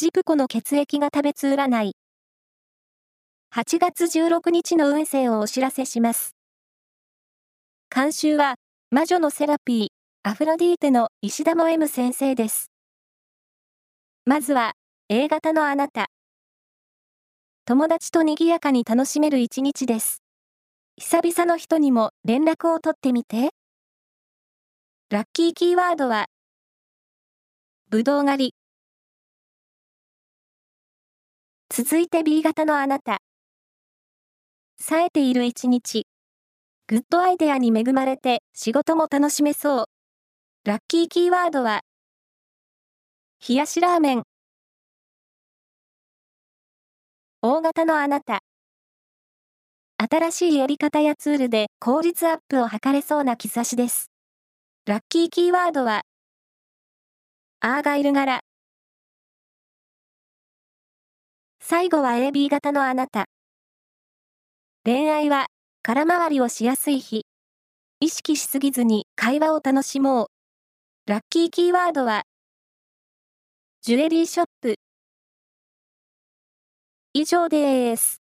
ジプコの血液が食べつ占い。8月16日の運勢をお知らせします。監修は、魔女のセラピー、アフロディーテの石田も M 先生です。まずは、A 型のあなた。友達と賑やかに楽しめる一日です。久々の人にも連絡を取ってみて。ラッキーキーワードは、ぶどう狩り。続いて B 型のあなた。冴えている一日。グッドアイデアに恵まれて仕事も楽しめそう。ラッキーキーワードは、冷やしラーメン。大型のあなた。新しいやり方やツールで効率アップを図れそうな兆しです。ラッキーキーワードは、アーガイル柄。最後は AB 型のあなた。恋愛は空回りをしやすい日。意識しすぎずに会話を楽しもう。ラッキーキーワードは、ジュエリーショップ。以上です。